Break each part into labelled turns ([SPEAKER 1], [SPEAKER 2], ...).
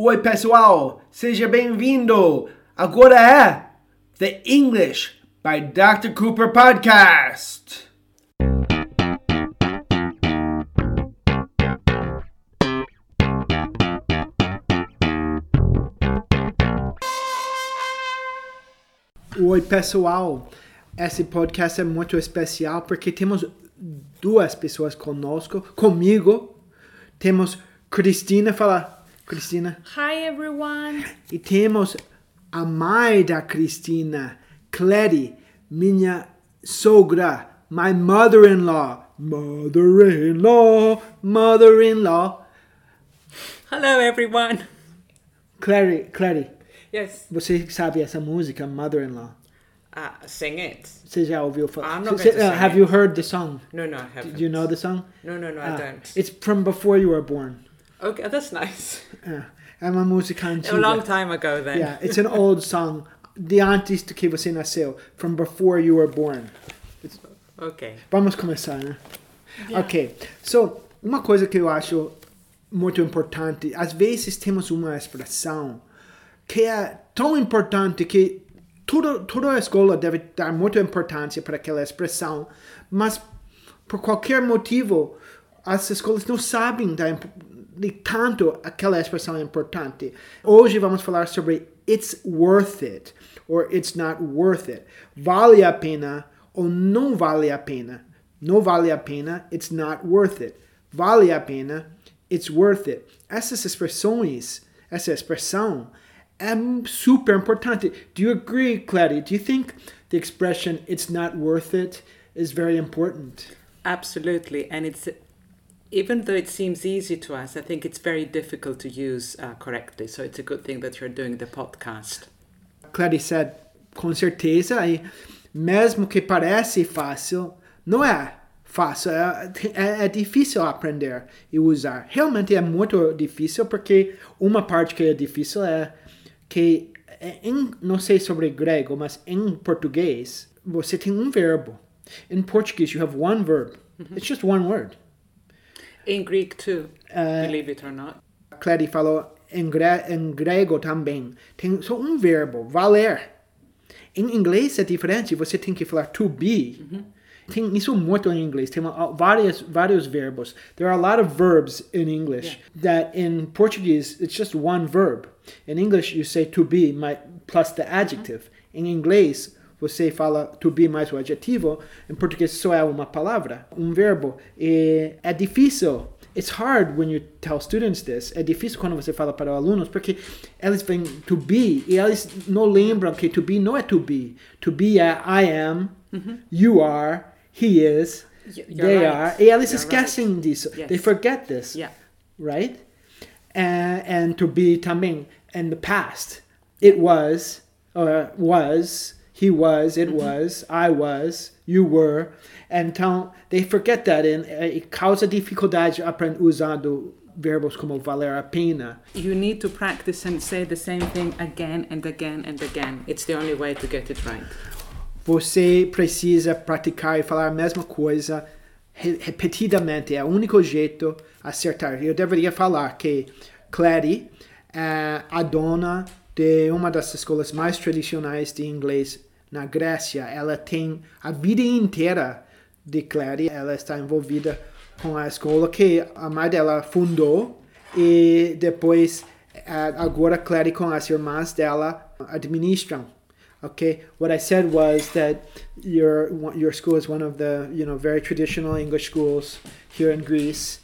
[SPEAKER 1] Oi, pessoal, seja bem-vindo. Agora é The English by Dr. Cooper Podcast. Oi, pessoal. Esse podcast é muito especial porque temos duas pessoas conosco, comigo. Temos Cristina, fala, Cristina.
[SPEAKER 2] Hi everyone.
[SPEAKER 1] E temos a mãe da Cristina, Clary, minha sogra, my mother-in-law, mother-in-law, mother-in-law.
[SPEAKER 2] Hello everyone.
[SPEAKER 1] Clary, Clary,
[SPEAKER 2] Yes.
[SPEAKER 1] você sabe essa música, Mother-in-Law?
[SPEAKER 2] Uh, sing it.
[SPEAKER 1] Você já ouviu falar?
[SPEAKER 2] I'm not
[SPEAKER 1] Você-
[SPEAKER 2] going to
[SPEAKER 1] uh, have
[SPEAKER 2] it.
[SPEAKER 1] you heard the song?
[SPEAKER 2] No, no, I haven't.
[SPEAKER 1] Do you know the song?
[SPEAKER 2] No, no, no, I
[SPEAKER 1] Ah,
[SPEAKER 2] don't.
[SPEAKER 1] It's from before you were born.
[SPEAKER 2] Okay, that's nice.
[SPEAKER 1] É, é uma música antiga.
[SPEAKER 2] A long time ago then.
[SPEAKER 1] Yeah, it's an old song. De antes do que você nasceu. From before you were born.
[SPEAKER 2] Okay.
[SPEAKER 1] Vamos começar, né? Ok. So, uma coisa que eu acho muito importante, às vezes temos uma expressão que é tão importante que tudo, toda a escola deve dar muita importância para aquela expressão, mas por qualquer motivo as escolas não sabem da, de tanto aquela expressão é importante. Hoje vamos falar sobre it's worth it or it's not worth it. Vale a pena ou não vale a pena. Não vale a pena, it's not worth it. Vale a pena, it's worth it. Essas expressões, essa expressão é super importante. Do you agree, Clary? Do you think the expression it's not worth it is very important?
[SPEAKER 2] Absolutely. And it's even though it seems easy to us, I think it's very difficult to use uh, correctly. So it's a good thing that you're doing the podcast.
[SPEAKER 1] Clary said, com certeza, e mesmo que parece fácil, não é fácil, é, é, é difícil aprender e usar. Realmente é muito difícil, porque uma parte que é difícil é que, em, não sei sobre grego, mas em português, você tem um verbo. In Portuguese, you have one verb. It's just one word.
[SPEAKER 2] In Greek too,
[SPEAKER 1] Uh,
[SPEAKER 2] believe it or not.
[SPEAKER 1] Clary falou em, gre em grego também. Tem só um verbo, valer. Em inglês é diferente, você tem que falar to be. Tem isso muito em inglês, tem uma, várias, vários verbos. There are a lot of verbs in English that in Portuguese it's just one verb. In English you say to be my, plus the adjective. Em inglês você fala to be mais o adjetivo. Em português só é uma palavra, um verbo. E é difícil It's hard when you tell students this. É difícil quando você fala para alunos, porque eles vêm to be e eles não lembram que to be não é to be. To be é I am, you are, he is,
[SPEAKER 2] you're
[SPEAKER 1] they
[SPEAKER 2] right.
[SPEAKER 1] are. E eles
[SPEAKER 2] You're
[SPEAKER 1] esquecem disso.
[SPEAKER 2] Yes.
[SPEAKER 1] They forget this,
[SPEAKER 2] Yeah.
[SPEAKER 1] right? And, and to be também in the past. It was, or was, he was, it was, I was, you were. Então, they forget that and eh, causa dificuldade usando verbos como valer a pena.
[SPEAKER 2] You need to practice and say the same thing again and again and again. It's the only way to get it right.
[SPEAKER 1] Você precisa praticar e falar a mesma coisa re- repetidamente. É o único jeito acertar. Eu deveria falar que Clary é a dona de uma das escolas mais tradicionais de inglês na Grécia. Ela tem a vida inteira de Clary. Ela está envolvida com a escola que a mãe dela fundou e depois agora Clary com as irmãs dela administram. Okay, what I said was that your your school is one of the you know very traditional English schools here in Greece,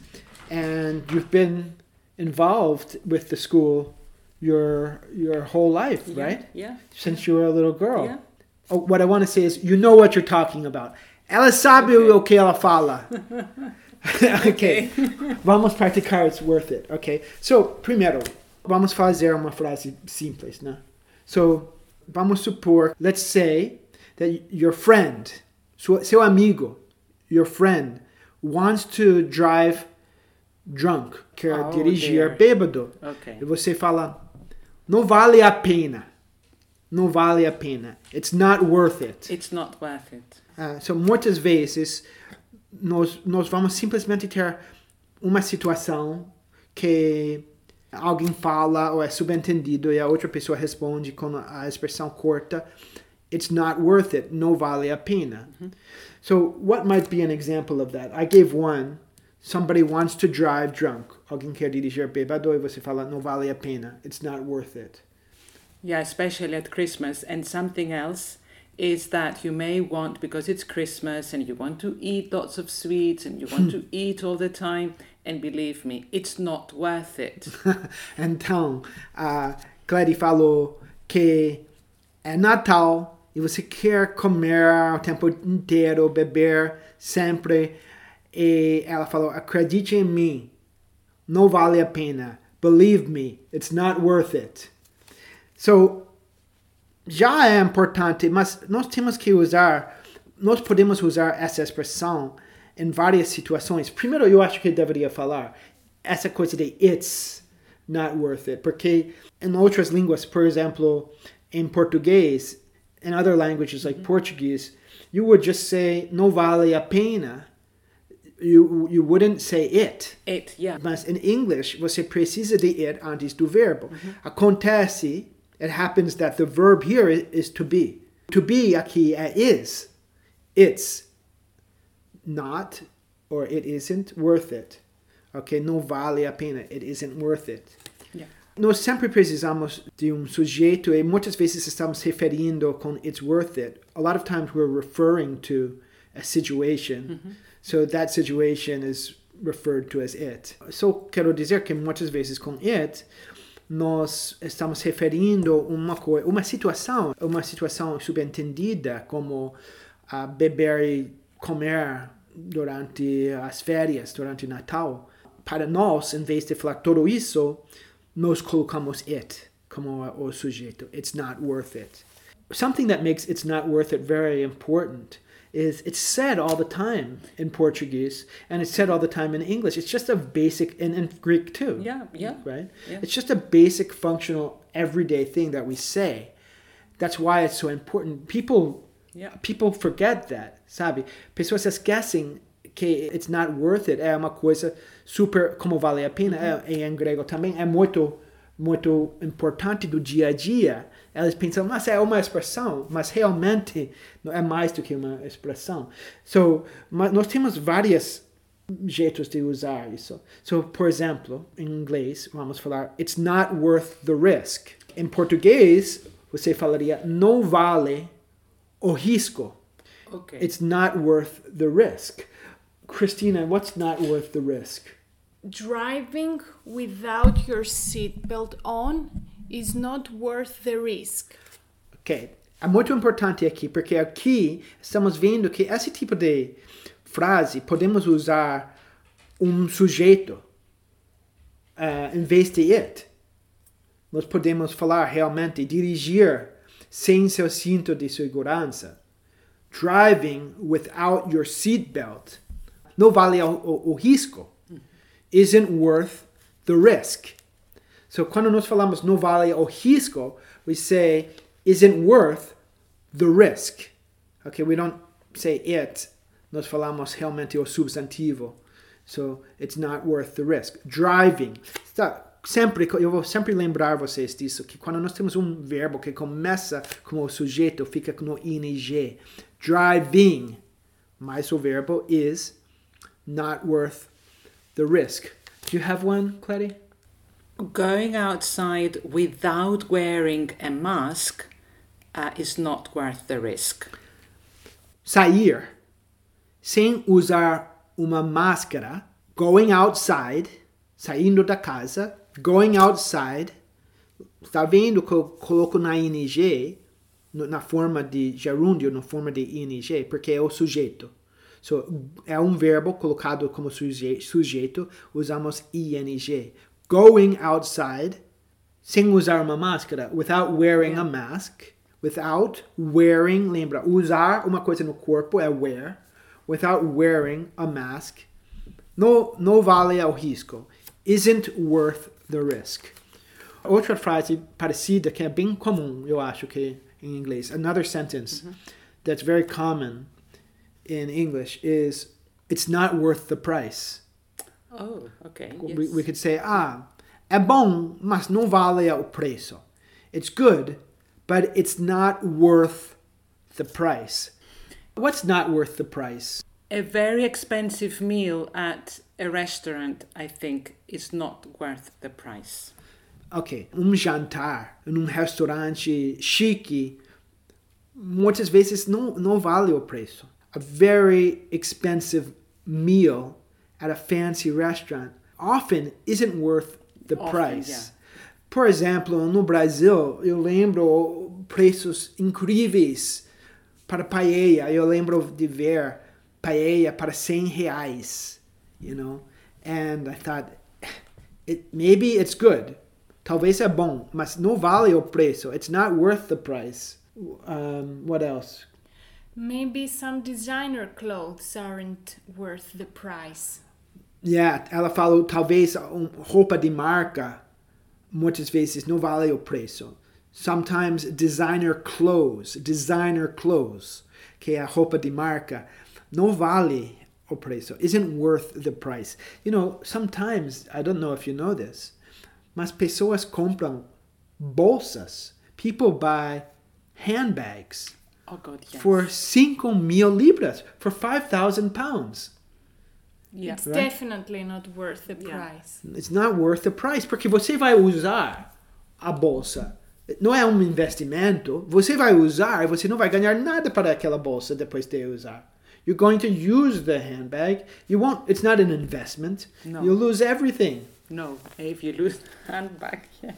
[SPEAKER 1] and you've been involved with the school your your whole life,
[SPEAKER 2] Yeah,
[SPEAKER 1] right?
[SPEAKER 2] Yeah.
[SPEAKER 1] Since you were a little girl.
[SPEAKER 2] Yeah.
[SPEAKER 1] Oh, what I want to say is, you know what you're talking about. Ela sabe o que ela fala. okay. Vamos praticar, it's worth it. Okay. So, primeiro, vamos fazer uma frase simples, né? So, vamos supor, let's say that your friend, seu, seu amigo, your friend, wants to drive drunk, quer
[SPEAKER 2] Oh,
[SPEAKER 1] dirigir
[SPEAKER 2] dear.
[SPEAKER 1] bêbado.
[SPEAKER 2] Okay.
[SPEAKER 1] E você fala, não vale a pena. Não vale a pena. It's not worth it.
[SPEAKER 2] It's not worth it.
[SPEAKER 1] Ah, so, muitas vezes, nós, nós vamos simplesmente ter uma situação que alguém fala ou é subentendido e a outra pessoa responde com a expressão curta, it's not worth it, não vale a pena. So, what might be an example of that? I gave one. Somebody wants to drive drunk. Alguém quer dirigir bêbado e você fala, não vale a pena. It's not worth it.
[SPEAKER 2] Yeah, especially at Christmas. And something else is that you may want, because it's Christmas and you want to eat lots of sweets and you want to eat all the time, and believe me, it's not worth it.
[SPEAKER 1] então, a Clary falou que é Natal e você quer comer o tempo inteiro, beber sempre. E ela falou: acredite em mim, não vale a pena. Believe me, it's not worth it. So, já é importante, mas nós temos que usar, nós podemos usar essa expressão em várias situações. Primeiro, eu acho que deveria falar essa coisa de it's not worth it, porque em outras línguas, por exemplo, em português, in other languages like Portuguese, you would just say não vale a pena. You, you wouldn't say it.
[SPEAKER 2] It, yeah.
[SPEAKER 1] Mas em English, você precisa de it antes do verbo. Acontece, it happens that the verb here is, to be. To be aqui é is. It's not or it isn't worth it. Ok? Não vale a pena. It isn't worth it.
[SPEAKER 2] Yeah.
[SPEAKER 1] Nós sempre precisamos de um sujeito e muitas vezes estamos referindo com it's worth it. A lot of times we're referring to a situation. So that situation is referred to as it. Só quero dizer que muitas vezes com it nós estamos referindo uma coisa, uma situação, uma situação subentendida como a beber e comer durante as férias, durante Natal. Para nós, em vez de falar tudo isso, nós colocamos it como o sujeito. It's not worth it. Something that makes it's not worth it very important is it's said all the time in Portuguese and it's said all the time in English. It's just a basic, and in Greek too.
[SPEAKER 2] Yeah, yeah.
[SPEAKER 1] Right?
[SPEAKER 2] Yeah.
[SPEAKER 1] It's just a basic, functional, everyday thing that we say. That's why it's so important. People
[SPEAKER 2] Yeah.
[SPEAKER 1] people forget that, sabe? Pessoas esquecem que it's not worth it. É uma coisa super, como vale a pena, é, e em grego também, é muito, muito importante do dia a dia. Elas pensam, mas é uma expressão, mas realmente não é mais do que uma expressão. So, mas nós temos vários jeitos de usar isso. So, por exemplo, em inglês, vamos falar, it's not worth the risk. Em português, você falaria, não vale o risco.
[SPEAKER 2] Okay.
[SPEAKER 1] It's not worth the risk. Christina, what's not worth the risk?
[SPEAKER 3] Driving without your seatbelt on is not worth the risk.
[SPEAKER 1] Ok. É muito importante aqui, porque aqui estamos vendo que esse tipo de frase podemos usar um sujeito eh, em vez de it. Nós podemos falar realmente dirigir sem seu cinto de segurança. Driving without your seatbelt não vale o, o, o risco. Isn't worth the risk. So quando nós falamos não vale o risco, we say isn't worth the risk. Okay, we don't say it. Nós falamos realmente o substantivo. So it's not worth the risk. Driving. Está sempre eu vou sempre lembrar vocês disso que quando nós temos um verbo que começa com o sujeito fica no ing. Driving mais o verbo is not worth the risk. Do you have one, Clary?
[SPEAKER 2] Going outside without wearing a mask uh, is not worth the risk.
[SPEAKER 1] Sair sem usar uma máscara, going outside, saindo da casa, going outside, está vendo que eu coloco na ing, na forma de gerúndio, na forma de ing, porque é o sujeito. So, é um verbo colocado como suje- sujeito, usamos ing. Going outside, sem usar uma máscara, without wearing a mask, without wearing, lembra, usar uma coisa no corpo é wear, without wearing a mask, não, não vale o risco, isn't worth the risk. Outra frase parecida que é bem comum, eu acho que em inglês, another sentence that's very common in English is it's not worth the price.
[SPEAKER 2] Oh, okay.
[SPEAKER 1] We,
[SPEAKER 2] yes.
[SPEAKER 1] we could say, ah, É bom, mas não vale o preço. It's good, but it's not worth the price. What's not worth the price?
[SPEAKER 2] A very expensive meal at a restaurant, I think, is not worth the price.
[SPEAKER 1] Ok, um jantar num restaurante chique muitas vezes não, não vale o preço. A very expensive meal at a fancy restaurant often isn't worth the
[SPEAKER 2] Often,
[SPEAKER 1] price.
[SPEAKER 2] yeah.
[SPEAKER 1] Por exemplo, no Brasil, eu lembro preços incríveis para paella. Eu lembro de ver paella para 100 reais, you know? And I thought, it, maybe it's good. Talvez é bom, mas não vale o preço. It's not worth the price. Um, what else?
[SPEAKER 3] Maybe some designer clothes aren't worth the price.
[SPEAKER 1] Yeah, ela falou talvez um, roupa de marca muitas vezes não vale o preço. Sometimes designer clothes, designer clothes, que é a roupa de marca, não vale o preço. Isn't worth the price. You know, sometimes, I don't know if you know this, mas pessoas compram bolsas. People buy handbags
[SPEAKER 2] Oh God, yes.
[SPEAKER 1] for 5 mil libras, for 5,000 pounds.
[SPEAKER 2] Yeah.
[SPEAKER 3] It's
[SPEAKER 1] Right.
[SPEAKER 3] definitely not worth the
[SPEAKER 2] Yeah.
[SPEAKER 3] price.
[SPEAKER 1] It's not worth the price, porque você vai usar a bolsa. Não é um investimento. Você vai usar e você não vai ganhar nada para aquela bolsa depois de usar. You're going to use the handbag. You won't. It's not an investment.
[SPEAKER 2] No.
[SPEAKER 1] You'll lose everything.
[SPEAKER 2] No, if you lose handbag, yes.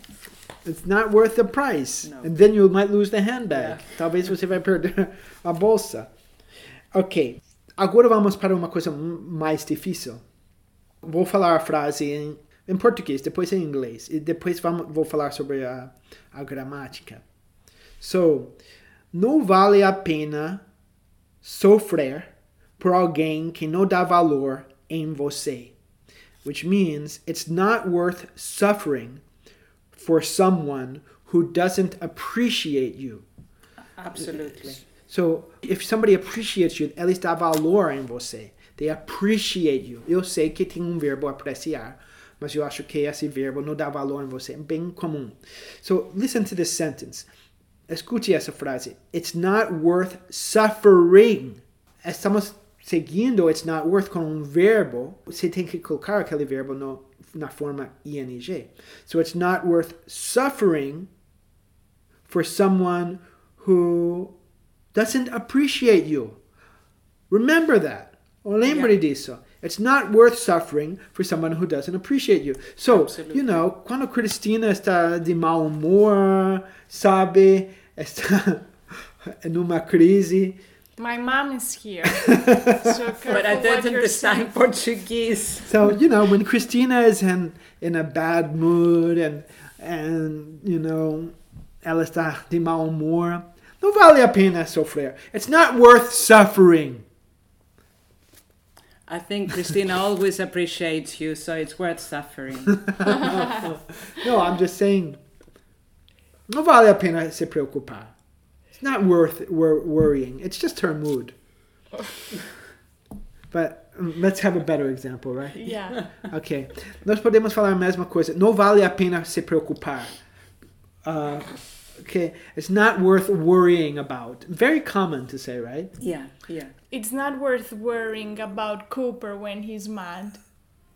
[SPEAKER 1] It's not worth the price.
[SPEAKER 2] No.
[SPEAKER 1] And then you might lose the handbag.
[SPEAKER 2] Yeah.
[SPEAKER 1] Talvez você vai perder a bolsa. Ok. Agora vamos para uma coisa mais difícil. Vou falar a frase em, em português, depois em inglês. E depois vamos, vou falar sobre a, a gramática. So, não vale a pena sofrer por alguém que não dá valor em você. Which means it's not worth suffering for someone who doesn't appreciate you.
[SPEAKER 2] Absolutely.
[SPEAKER 1] So, if somebody appreciates you, eles dão valor em você. They appreciate you. Eu sei que tem um verbo apreciar, mas eu acho que esse verbo não dá valor em você. É bem comum. So, listen to this sentence. Escute essa frase. It's not worth suffering. Estamos seguindo it's not worth com um verbo. Você tem que colocar aquele verbo no, na forma ing. So, it's not worth suffering for someone who doesn't appreciate you. Remember that. Or lembre disso. It's not worth suffering for someone who doesn't appreciate you. So,
[SPEAKER 2] Absolutely.
[SPEAKER 1] you know, quando Cristina está de mau humor, sabe, está numa crise,
[SPEAKER 3] My mom is here. so
[SPEAKER 2] But I don't understand. Portuguese.
[SPEAKER 1] So you know when Cristina is in in a bad mood and and you know ela está de mau humor, não vale a pena sofrer. It's not worth suffering.
[SPEAKER 2] I think Christina always appreciates you, so it's worth suffering.
[SPEAKER 1] No, I'm just saying. Não vale a pena se preocupar. It's not worth wor- worrying. It's just her mood. But um, let's have a better example, right?
[SPEAKER 3] Yeah.
[SPEAKER 1] Ok. Nós podemos falar a mesma coisa. Não vale a pena se preocupar. Uh, okay. It's not worth worrying about. Very common to say, right?
[SPEAKER 2] yeah, yeah.
[SPEAKER 3] It's not worth worrying about Cooper when he's mad.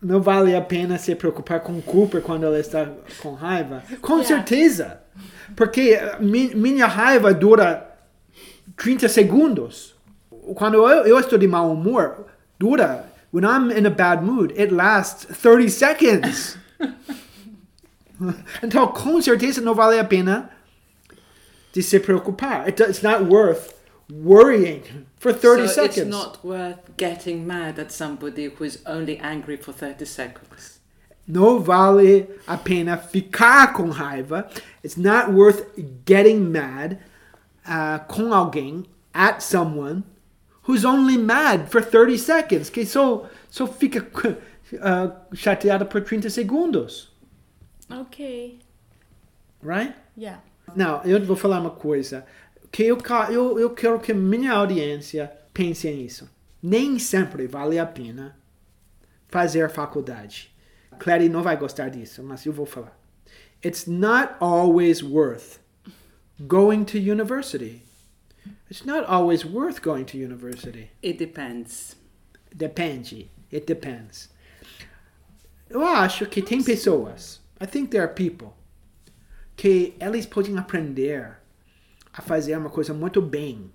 [SPEAKER 1] Não vale a pena se preocupar com Cooper quando ela está com raiva. Com
[SPEAKER 3] Yeah.
[SPEAKER 1] certeza. Porque eh, mi- minha raiva dura 30 segundos. Quando eu, eu estou de mau humor, dura. When I'm in a bad mood, it lasts 30 seconds. então, com certeza não vale a pena de se preocupar. It, it's not worth worrying for 30
[SPEAKER 2] so
[SPEAKER 1] seconds.
[SPEAKER 2] it's not worth getting mad at somebody who is only angry for 30 seconds.
[SPEAKER 1] No vale a pena ficar com raiva. It's not worth getting mad uh, com alguém, at someone, who's only mad for 30 seconds. Que só, só fica uh, chateada por 30 segundos.
[SPEAKER 3] Okay.
[SPEAKER 1] Right?
[SPEAKER 3] Yeah.
[SPEAKER 1] Não, eu vou falar uma coisa. Que eu, eu, eu quero que minha audiência pense nisso. Nem sempre vale a pena fazer faculdade. Clary não vai gostar disso, mas eu vou falar. It's not always worth going to university. It's not always worth going to university.
[SPEAKER 2] It depends.
[SPEAKER 1] Depende. It depends. Eu acho que tem pessoas, I think there are people, que elas podem aprender a fazer uma coisa muito bem.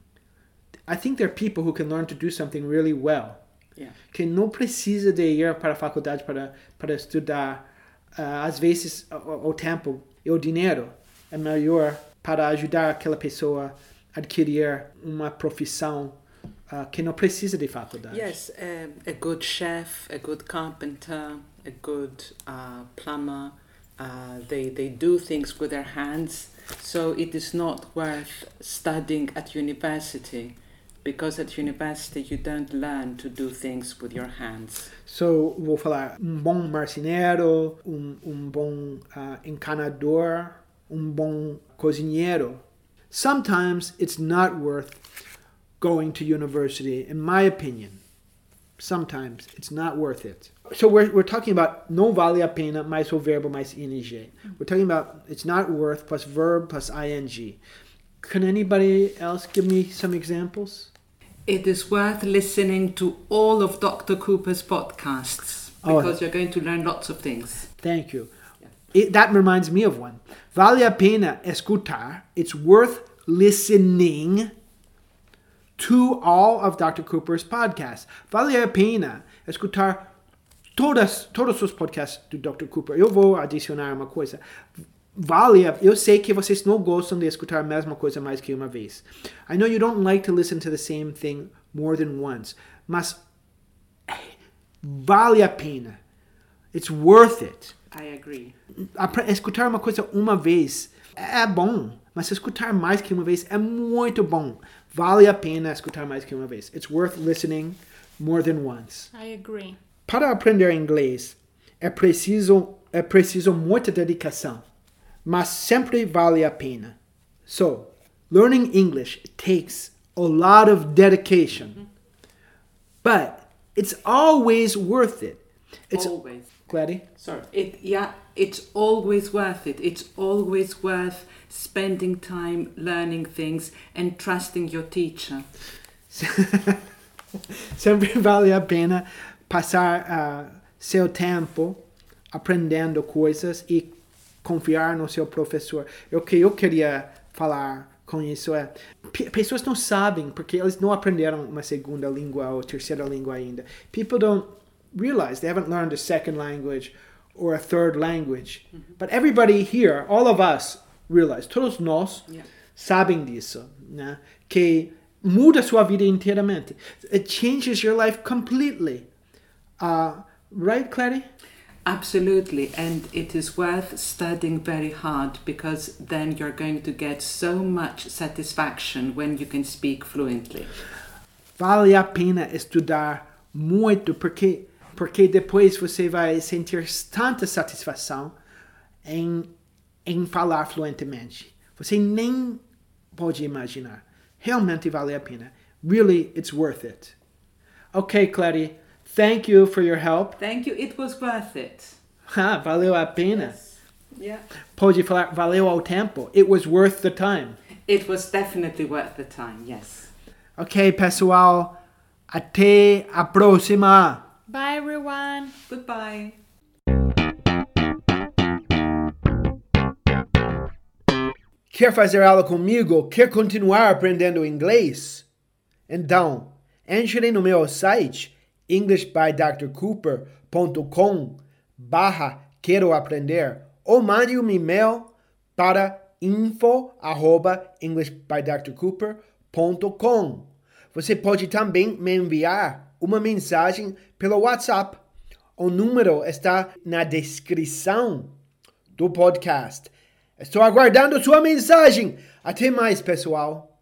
[SPEAKER 1] I think there are people who can learn to do something really well.
[SPEAKER 2] Yeah.
[SPEAKER 1] Que não precisa de ir para a faculdade para, para estudar. Ah, às vezes, o, o tempo e o dinheiro é melhor para ajudar aquela pessoa a adquirir uma profissão ah, que não precisa de faculdade.
[SPEAKER 2] Yes, um, a good chef, a good carpenter, a good uh, plumber. Uh, they they do things with their hands, so it is not worth studying at university, because at university you don't learn to do things with your hands.
[SPEAKER 1] So, vou falar um bom marceneiro, um, um bom ah, encanador, um bom cozinheiro. Sometimes it's not worth going to university, in my opinion. Sometimes it's not worth it. So we're, we're talking about não vale a pena mais o verbo mais ing. We're talking about it's not worth plus verb plus ing. Can anybody else give me some examples?
[SPEAKER 2] It is worth listening to all of Dr. Cooper's podcasts
[SPEAKER 1] Oh.
[SPEAKER 2] because you're going to learn lots of things.
[SPEAKER 1] Thank you. It, that reminds me of one. Vale a pena escutar. It's worth listening to all of Dr. Cooper's podcasts. Vale a pena escutar todas, todos os podcasts do Dr. Cooper. Eu vou adicionar uma coisa. Vale, a- eu sei que vocês não gostam de escutar a mesma coisa mais que uma vez. I know you don't like to listen to the same thing more than once, mas vale a pena. It's worth it
[SPEAKER 2] I agree.
[SPEAKER 1] escutar uma coisa uma vez é bom, mas escutar mais que uma vez é muito bom. Vale a pena escutar mais que uma vez. It's worth listening more than once.
[SPEAKER 3] I agree.
[SPEAKER 1] Para aprender inglês é preciso é preciso muita dedicação, mas sempre vale a pena. So, learning English takes a lot of dedication, but it's always worth it. It's
[SPEAKER 2] always.
[SPEAKER 1] Gladys?
[SPEAKER 2] Sorry. It yeah, it's always worth it. It's always worth spending time learning things and trusting your teacher.
[SPEAKER 1] Sempre vale a pena passar ah, seu tempo aprendendo coisas e confiar no seu professor. O que eu queria falar com isso é pessoas não sabem porque eles não aprenderam uma segunda língua ou terceira língua ainda. People don't realize they haven't learned a second language or a third language. But everybody here, all of us, realize, todos nós
[SPEAKER 2] Yeah.
[SPEAKER 1] sabem disso, né? Que muda sua vida inteiramente. It changes your life completely. Uh, right, Clary?
[SPEAKER 2] Absolutely, and it is worth studying very hard because then you're going to get so much satisfaction when you can speak fluently.
[SPEAKER 1] Vale a pena estudar muito porque porque depois você vai sentir tanta satisfação em em falar fluentemente. Você nem pode imaginar. Realmente vale a pena. Really, it's worth it. Okay, Clary. Thank you for your help.
[SPEAKER 2] Thank you. It was worth it.
[SPEAKER 1] Ah, valeu a pena.
[SPEAKER 2] Yeah.
[SPEAKER 1] Pode falar valeu ao tempo. It was worth the time.
[SPEAKER 2] It was definitely worth the time. Yes.
[SPEAKER 1] Ok, pessoal. Até a próxima.
[SPEAKER 3] Bye, everyone.
[SPEAKER 2] Goodbye.
[SPEAKER 1] Quer fazer aula comigo? Quer continuar aprendendo inglês? Então, entre no meu site englishbydrcooper.com barra quero aprender ou mande um e-mail para info arroba englishbydrcooper.com Você pode também me enviar uma mensagem pelo WhatsApp. O número está na descrição do podcast. Estou aguardando sua mensagem. Até mais, pessoal.